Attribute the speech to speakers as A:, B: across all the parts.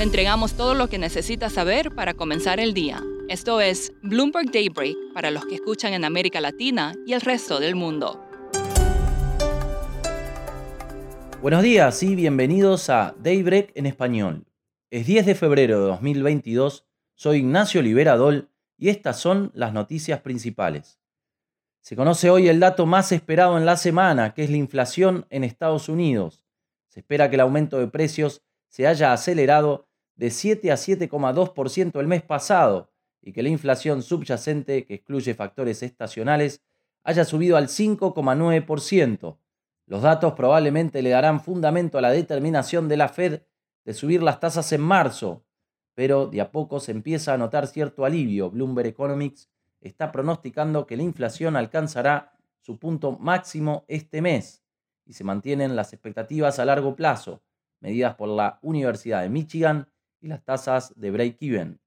A: Le entregamos todo lo que necesita saber para comenzar el día. Esto es Bloomberg Daybreak para los que escuchan en América Latina y el resto del mundo.
B: Buenos días y bienvenidos a Daybreak en español. Es 10 de febrero de 2022, soy Ignacio Liberadol y estas son las noticias principales. Se conoce hoy el dato más esperado en la semana, que es la inflación en Estados Unidos. Se espera que el aumento de precios se haya acelerado de 7 a 7,2% el mes pasado y que la inflación subyacente, que excluye factores estacionales, haya subido al 5,9%. Los datos probablemente le darán fundamento a la determinación de la Fed de subir las tasas en marzo, pero de a poco se empieza a notar cierto alivio. Bloomberg Economics está pronosticando que la inflación alcanzará su punto máximo este mes y se mantienen las expectativas a largo plazo, medidas por la Universidad de Michigan y las tasas de break-even.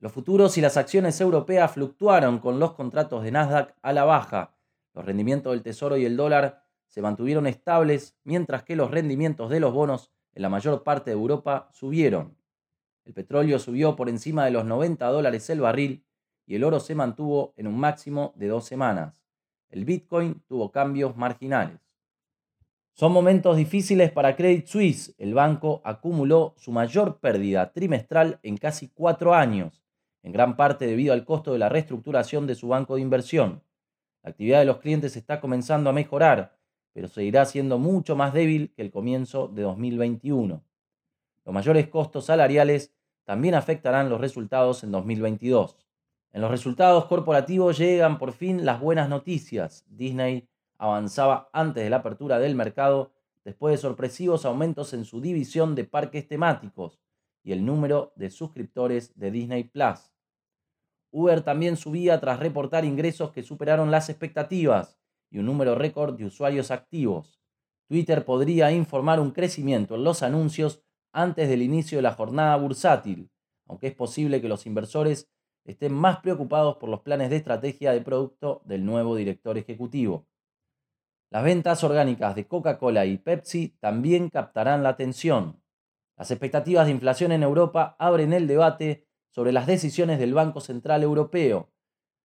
B: Los futuros y las acciones europeas fluctuaron con los contratos de Nasdaq a la baja. Los rendimientos del Tesoro y el dólar se mantuvieron estables, mientras que los rendimientos de los bonos en la mayor parte de Europa subieron. El petróleo subió por encima de los 90 dólares el barril y el oro se mantuvo en un máximo de dos semanas. El Bitcoin tuvo cambios marginales. Son momentos difíciles para Credit Suisse. El banco acumuló su mayor pérdida trimestral en casi cuatro años, en gran parte debido al costo de la reestructuración de su banco de inversión. La actividad de los clientes está comenzando a mejorar, pero seguirá siendo mucho más débil que el comienzo de 2021. Los mayores costos salariales también afectarán los resultados en 2022. En los resultados corporativos llegan por fin las buenas noticias. Disney avanzaba antes de la apertura del mercado después de sorpresivos aumentos en su división de parques temáticos y el número de suscriptores de Disney Plus. Uber también subía tras reportar ingresos que superaron las expectativas y un número récord de usuarios activos. Twitter podría informar un crecimiento en los anuncios antes del inicio de la jornada bursátil, aunque es posible que los inversores estén más preocupados por los planes de estrategia de producto del nuevo director ejecutivo. Las ventas orgánicas de Coca-Cola y Pepsi también captarán la atención. Las expectativas de inflación en Europa abren el debate sobre las decisiones del Banco Central Europeo.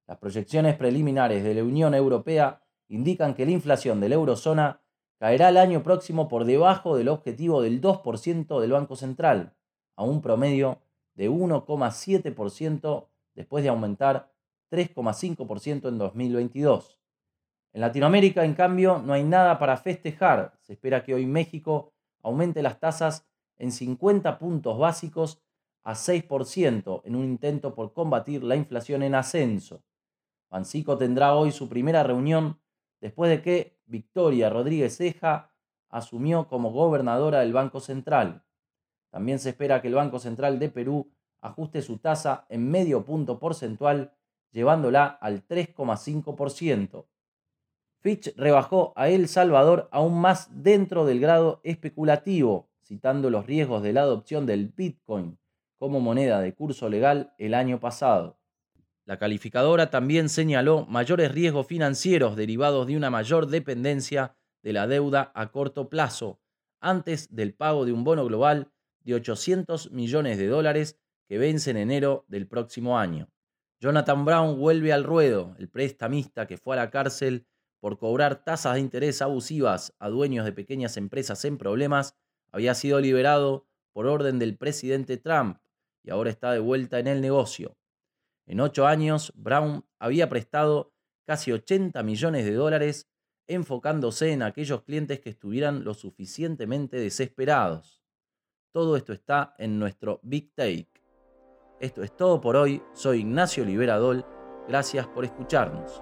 B: Las proyecciones preliminares de la Unión Europea indican que la inflación de la eurozona caerá el año próximo por debajo del objetivo del 2% del Banco Central, a un promedio de 1,7% después de aumentar 3,5% en 2022. En Latinoamérica, en cambio, no hay nada para festejar. Se espera que hoy México aumente las tasas en 50 puntos básicos a 6% en un intento por combatir la inflación en ascenso. Pancico tendrá hoy su primera reunión después de que Victoria Rodríguez Ceja asumió como gobernadora del Banco Central. También se espera que el Banco Central de Perú ajuste su tasa en medio punto porcentual, llevándola al 3,5%. Fitch rebajó a El Salvador aún más dentro del grado especulativo, citando los riesgos de la adopción del Bitcoin como moneda de curso legal el año pasado. La calificadora también señaló mayores riesgos financieros derivados de una mayor dependencia de la deuda a corto plazo, antes del pago de un bono global de 800 millones de dólares que vence en enero del próximo año. Jonathan Brown vuelve al ruedo, el prestamista que fue a la cárcel por cobrar tasas de interés abusivas a dueños de pequeñas empresas en problemas, había sido liberado por orden del presidente Trump y ahora está de vuelta en el negocio. En ocho años, Brown había prestado casi 80 millones de dólares enfocándose en aquellos clientes que estuvieran lo suficientemente desesperados. Todo esto está en nuestro Big Take. Esto es todo por hoy. Soy Ignacio Liberadol. Gracias por escucharnos.